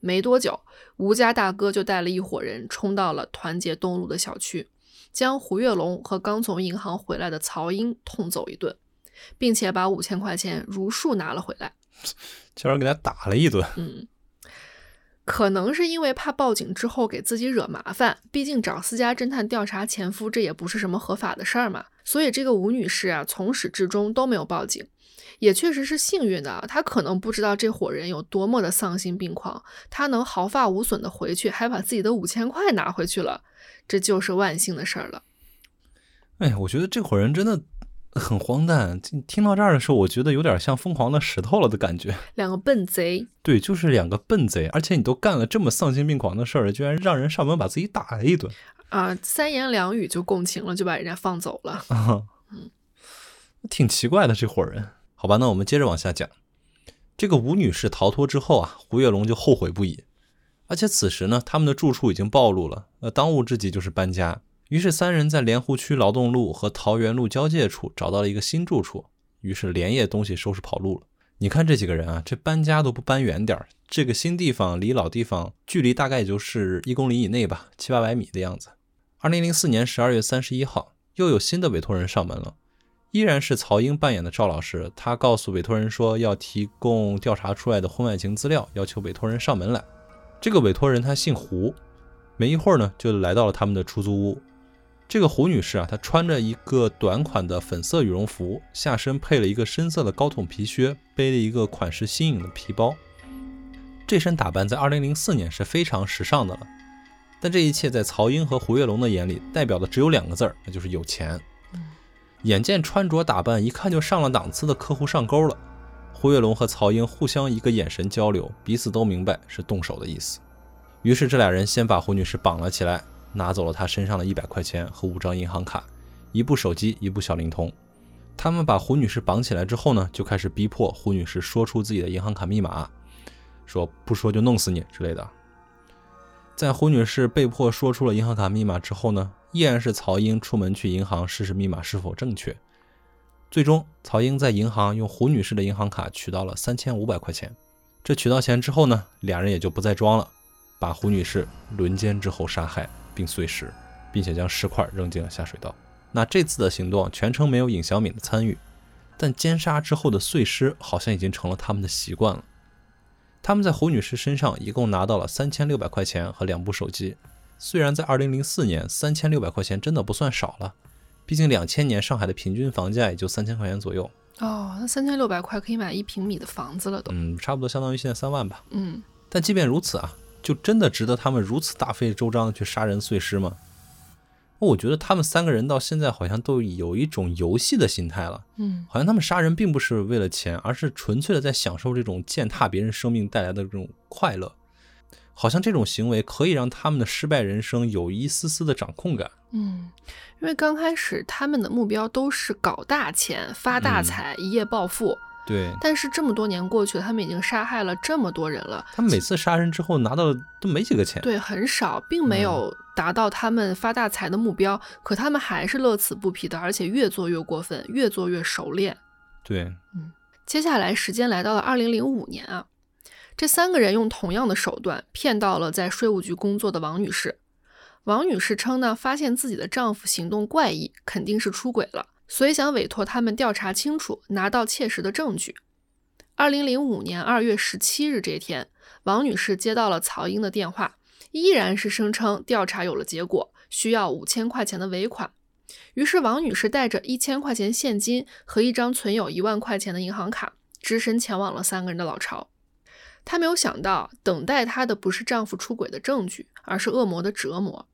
没多久，吴家大哥就带了一伙人冲到了团结东路的小区，将胡月龙和刚从银行回来的曹英痛揍一顿，并且把五千块钱如数拿了回来，竟然给他打了一顿。嗯，可能是因为怕报警之后给自己惹麻烦，毕竟找私家侦探调查前夫，这也不是什么合法的事儿嘛，所以这个吴女士啊，从始至终都没有报警。也确实是幸运的，他可能不知道这伙人有多么的丧心病狂，他能毫发无损的回去，还把自己的五千块拿回去了，这就是万幸的事儿了。哎呀，我觉得这伙人真的很荒诞。听到这儿的时候，我觉得有点像疯狂的石头了的感觉。两个笨贼，对，就是两个笨贼，而且你都干了这么丧心病狂的事儿，居然让人上门把自己打了一顿啊！三言两语就共情了，就把人家放走了。嗯，挺奇怪的这伙人。好吧，那我们接着往下讲。这个吴女士逃脱之后啊，胡月龙就后悔不已。而且此时呢，他们的住处已经暴露了，那当务之急就是搬家。于是三人在莲湖区劳动路和桃园路交界处找到了一个新住处，于是连夜东西收拾跑路了。你看这几个人啊，这搬家都不搬远点儿，这个新地方离老地方距离大概也就是一公里以内吧，七八百米的样子。二零零四年十二月三十一号，又有新的委托人上门了。依然是曹英扮演的赵老师，他告诉委托人说要提供调查出来的婚外情资料，要求委托人上门来。这个委托人他姓胡，没一会儿呢就来到了他们的出租屋。这个胡女士啊，她穿着一个短款的粉色羽绒服，下身配了一个深色的高筒皮靴，背了一个款式新颖的皮包。这身打扮在2004年是非常时尚的了。但这一切在曹英和胡月龙的眼里，代表的只有两个字儿，那就是有钱。眼见穿着打扮一看就上了档次的客户上钩了，胡月龙和曹英互相一个眼神交流，彼此都明白是动手的意思。于是这俩人先把胡女士绑了起来，拿走了她身上的一百块钱和五张银行卡、一部手机、一部小灵通。他们把胡女士绑起来之后呢，就开始逼迫胡女士说出自己的银行卡密码，说不说就弄死你之类的。在胡女士被迫说出了银行卡密码之后呢？依然是曹英出门去银行试试密码是否正确。最终，曹英在银行用胡女士的银行卡取到了三千五百块钱。这取到钱之后呢，两人也就不再装了，把胡女士轮奸之后杀害并碎尸，并且将尸块扔进了下水道。那这次的行动全程没有尹小敏的参与，但奸杀之后的碎尸好像已经成了他们的习惯了。他们在胡女士身上一共拿到了三千六百块钱和两部手机。虽然在二零零四年，三千六百块钱真的不算少了，毕竟两千年上海的平均房价也就三千块钱左右。哦，那三千六百块可以买一平米的房子了都。嗯，差不多相当于现在三万吧。嗯，但即便如此啊，就真的值得他们如此大费周章的去杀人碎尸吗？我觉得他们三个人到现在好像都有一种游戏的心态了，嗯，好像他们杀人并不是为了钱，而是纯粹的在享受这种践踏别人生命带来的这种快乐，好像这种行为可以让他们的失败人生有一丝丝的掌控感。嗯，因为刚开始他们的目标都是搞大钱、发大财、一夜暴富。对，但是这么多年过去了，他们已经杀害了这么多人了。他们每次杀人之后拿到的都没几个钱，对，很少，并没有达到他们发大财的目标。可他们还是乐此不疲的，而且越做越过分，越做越熟练。对，嗯。接下来时间来到了二零零五年啊，这三个人用同样的手段骗到了在税务局工作的王女士。王女士称呢，发现自己的丈夫行动怪异，肯定是出轨了。所以想委托他们调查清楚，拿到切实的证据。二零零五年二月十七日这天，王女士接到了曹英的电话，依然是声称调查有了结果，需要五千块钱的尾款。于是王女士带着一千块钱现金和一张存有一万块钱的银行卡，只身前往了三个人的老巢。她没有想到，等待她的不是丈夫出轨的证据，而是恶魔的折磨。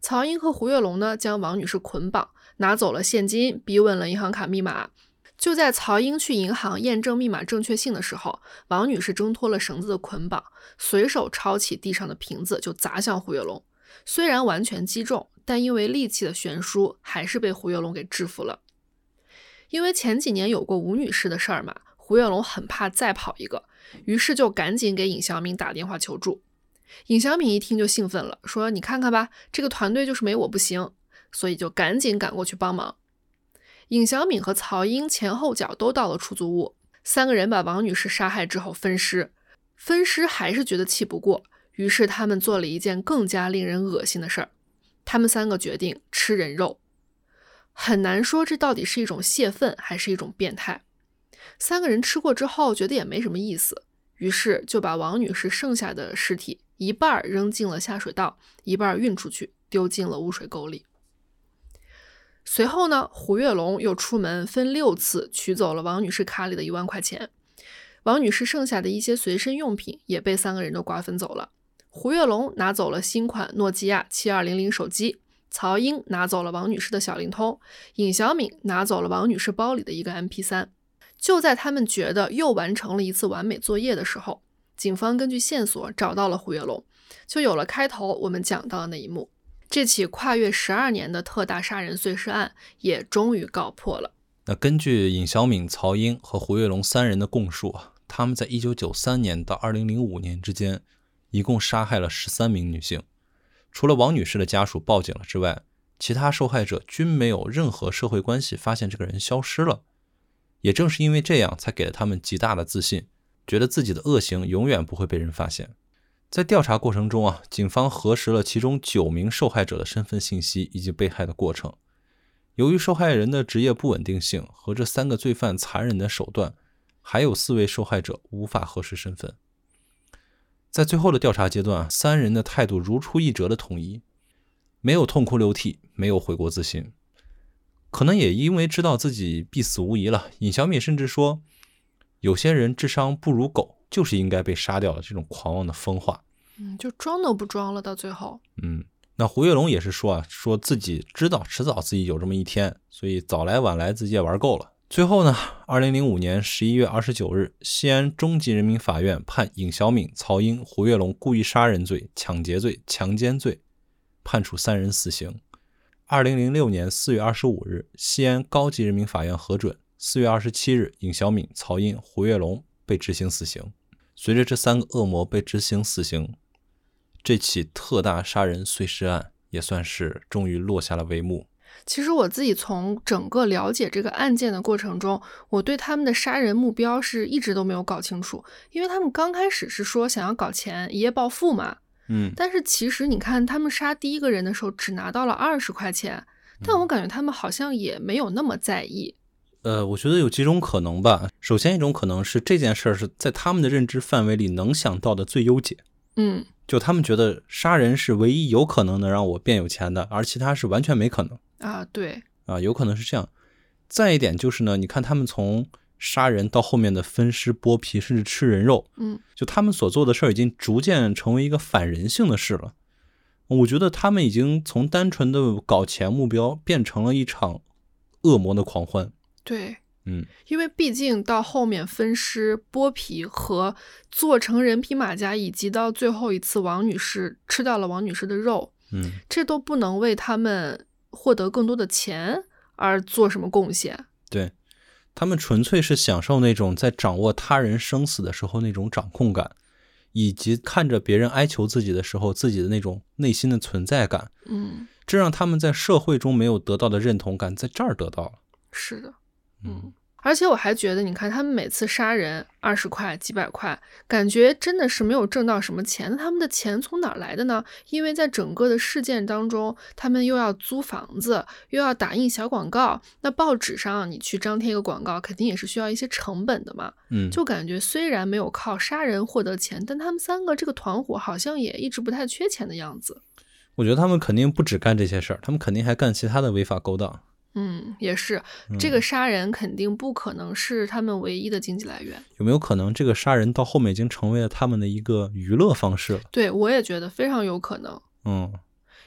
曹英和胡月龙呢，将王女士捆绑。拿走了现金，逼问了银行卡密码。就在曹英去银行验证密码正确性的时候，王女士挣脱了绳子的捆绑，随手抄起地上的瓶子就砸向胡月龙。虽然完全击中，但因为力气的悬殊，还是被胡月龙给制服了。因为前几年有过吴女士的事儿嘛，胡月龙很怕再跑一个，于是就赶紧给尹小敏打电话求助。尹小敏一听就兴奋了，说：“你看看吧，这个团队就是没我不行。”所以就赶紧赶过去帮忙。尹小敏和曹英前后脚都到了出租屋，三个人把王女士杀害之后分尸。分尸还是觉得气不过，于是他们做了一件更加令人恶心的事儿。他们三个决定吃人肉。很难说这到底是一种泄愤还是一种变态。三个人吃过之后觉得也没什么意思，于是就把王女士剩下的尸体一半扔进了下水道，一半运出去丢进了污水沟里。随后呢，胡月龙又出门分六次取走了王女士卡里的一万块钱，王女士剩下的一些随身用品也被三个人都瓜分走了。胡月龙拿走了新款诺基亚七二零零手机，曹英拿走了王女士的小灵通，尹小敏拿走了王女士包里的一个 MP 三。就在他们觉得又完成了一次完美作业的时候，警方根据线索找到了胡月龙，就有了开头我们讲到的那一幕。这起跨越十二年的特大杀人碎尸案也终于告破了。那根据尹小敏、曹英和胡月龙三人的供述啊，他们在一九九三年到二零零五年之间，一共杀害了十三名女性。除了王女士的家属报警了之外，其他受害者均没有任何社会关系发现这个人消失了。也正是因为这样，才给了他们极大的自信，觉得自己的恶行永远不会被人发现。在调查过程中啊，警方核实了其中九名受害者的身份信息以及被害的过程。由于受害人的职业不稳定性和这三个罪犯残忍的手段，还有四位受害者无法核实身份。在最后的调查阶段，三人的态度如出一辙的统一，没有痛哭流涕，没有悔过自新。可能也因为知道自己必死无疑了，尹小敏甚至说：“有些人智商不如狗。”就是应该被杀掉了，这种狂妄的疯话，嗯，就装都不装了，到最后，嗯，那胡月龙也是说啊，说自己知道迟早自己有这么一天，所以早来晚来自己也玩够了。最后呢，二零零五年十一月二十九日，西安中级人民法院判尹小敏、曹英、胡月龙故意杀人罪、抢劫罪、强奸罪，判处三人死刑。二零零六年四月二十五日，西安高级人民法院核准，四月二十七日，尹小敏、曹英、胡月龙。被执行死刑。随着这三个恶魔被执行死刑，这起特大杀人碎尸案也算是终于落下了帷幕。其实我自己从整个了解这个案件的过程中，我对他们的杀人目标是一直都没有搞清楚。因为他们刚开始是说想要搞钱一夜暴富嘛，嗯，但是其实你看他们杀第一个人的时候只拿到了二十块钱，但我感觉他们好像也没有那么在意。呃，我觉得有几种可能吧。首先，一种可能是这件事儿是在他们的认知范围里能想到的最优解。嗯，就他们觉得杀人是唯一有可能能让我变有钱的，而其他是完全没可能。啊，对，啊，有可能是这样。再一点就是呢，你看他们从杀人到后面的分尸剥皮，甚至吃人肉，嗯，就他们所做的事儿已经逐渐成为一个反人性的事了。我觉得他们已经从单纯的搞钱目标变成了一场恶魔的狂欢。对，嗯，因为毕竟到后面分尸、剥皮和做成人皮马甲，以及到最后一次王女士吃掉了王女士的肉，嗯，这都不能为他们获得更多的钱而做什么贡献。对他们纯粹是享受那种在掌握他人生死的时候那种掌控感，以及看着别人哀求自己的时候自己的那种内心的存在感。嗯，这让他们在社会中没有得到的认同感，在这儿得到了。是的，嗯嗯。而且我还觉得，你看他们每次杀人二十块、几百块，感觉真的是没有挣到什么钱。那他们的钱从哪儿来的呢？因为在整个的事件当中，他们又要租房子，又要打印小广告。那报纸上你去张贴一个广告，肯定也是需要一些成本的嘛。嗯，就感觉虽然没有靠杀人获得钱，但他们三个这个团伙好像也一直不太缺钱的样子。我觉得他们肯定不止干这些事儿，他们肯定还干其他的违法勾当。嗯，也是，这个杀人肯定不可能是他们唯一的经济来源。有没有可能这个杀人到后面已经成为了他们的一个娱乐方式了？对我也觉得非常有可能。嗯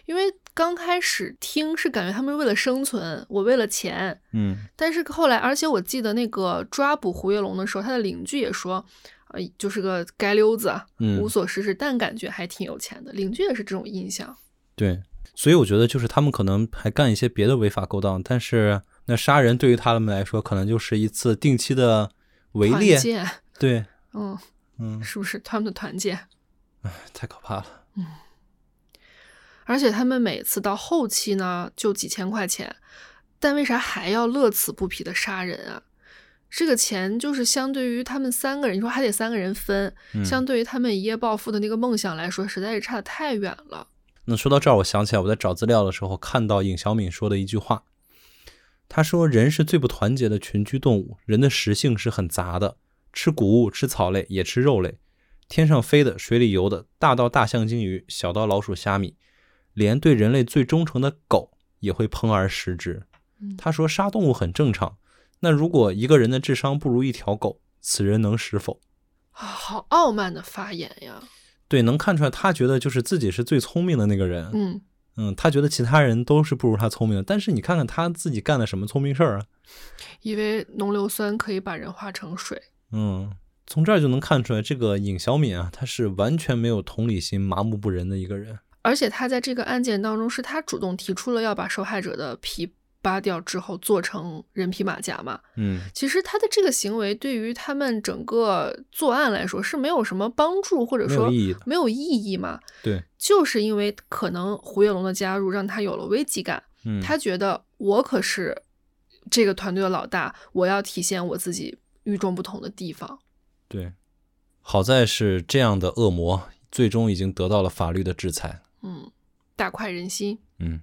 因为刚开始听是感觉他们为了生存，我为了钱，嗯但是后来，而且我记得那个抓捕胡月龙的时候，他的邻居也说，呃，就是个街溜子，嗯无，所事事，但感觉还挺有钱的。邻居也是这种印象。对。所以我觉得就是他们可能还干一些别的违法勾当，但是那杀人对于他们来说，可能就是一次定期的围猎。团建，对，嗯，嗯，是不是他们的团建？太可怕了。嗯而且他们每次到后期呢，就几千块钱，但为啥还要乐此不疲的杀人啊？这个钱就是相对于他们三个人，你说还得三个人分，嗯相对于他们一夜暴富的那个梦想来说，实在是差的太远了。那说到这儿，我想起来我在找资料的时候看到尹小敏说的一句话，他说：“人是最不团结的群居动物，人的食性是很杂的，吃谷物、吃草类，也吃肉类，天上飞的、水里游的，大到大象、鲸鱼，小到老鼠、虾米，连对人类最忠诚的狗也会烹而食之。嗯”他说：“杀动物很正常。那如果一个人的智商不如一条狗，此人能食否？”啊，好傲慢的发言呀！对，能看出来，他觉得就是自己是最聪明的那个人。嗯，嗯，他觉得其他人都是不如他聪明的，但是你看看他自己干了什么聪明事儿啊？以为浓硫酸可以把人化成水。嗯，从这儿就能看出来，这个尹小敏啊，他是完全没有同理心、麻木不仁的一个人。而且他在这个案件当中，是他主动提出了要把受害者的皮扒掉之后做成人皮马甲嘛。嗯，其实他的这个行为对于他们整个作案来说是没有什么帮助，或者说没有意义嘛。对，就是因为可能胡月龙的加入让他有了危机感，嗯，他觉得我可是这个团队的老大，我要体现我自己与众不同的地方。对，好在是这样的恶魔最终已经得到了法律的制裁。嗯，大快人心。嗯，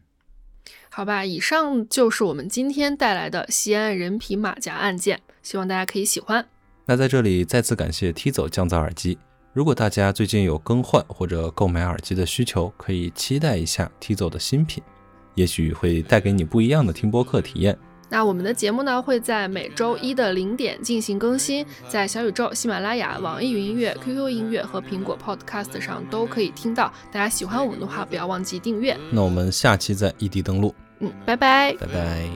好吧，以上就是我们今天带来的西安人皮马甲案件，希望大家可以喜欢。那在这里再次感谢踢走降噪耳机。如果大家最近有更换或者购买耳机的需求，可以期待一下 T 走的新品，也许会带给你不一样的听播客体验。那我们的节目呢会在每周一的零点进行更新，在小宇宙、喜马拉雅、网易云音乐、QQ 音乐和苹果 Podcast 上都可以听到。大家喜欢我们的话，不要忘记订阅。那我们下期再异地登录，嗯，拜拜。拜拜。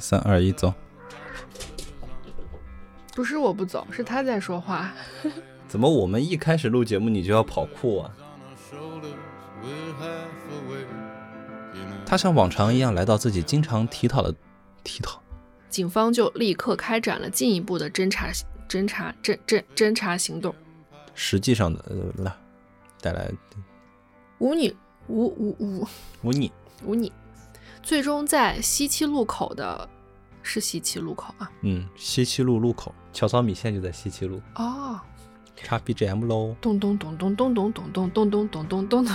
三二一，走。不是我不走，是他在说话。怎么我们一开始录节目你就要跑酷啊？他像往常一样来到自己经常提讨的提讨。警方就立刻开展了进一步的侦查、侦查、侦侦侦查行动。实际上的呃，来带来无你无无无无你无你，最终在西七路口的，是西七路口啊。嗯，西七路路口，乔桑米线就在西七路，哦，插 BGM 喽。咚咚咚咚咚咚咚咚咚咚咚咚咚咚。